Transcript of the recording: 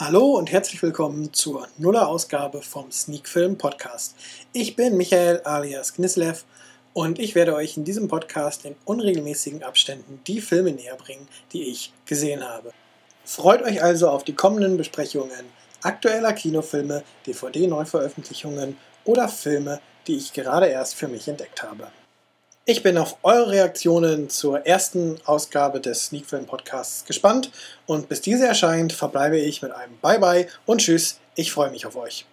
Hallo und herzlich willkommen zur Nuller-Ausgabe vom Sneak Film Podcast. Ich bin Michael alias Knislev und ich werde euch in diesem Podcast in unregelmäßigen Abständen die Filme näher bringen, die ich gesehen habe. Freut euch also auf die kommenden Besprechungen aktueller Kinofilme, DVD-Neuveröffentlichungen oder Filme, die ich gerade erst für mich entdeckt habe. Ich bin auf eure Reaktionen zur ersten Ausgabe des Sneak Film Podcasts gespannt und bis diese erscheint, verbleibe ich mit einem Bye bye und Tschüss. Ich freue mich auf euch.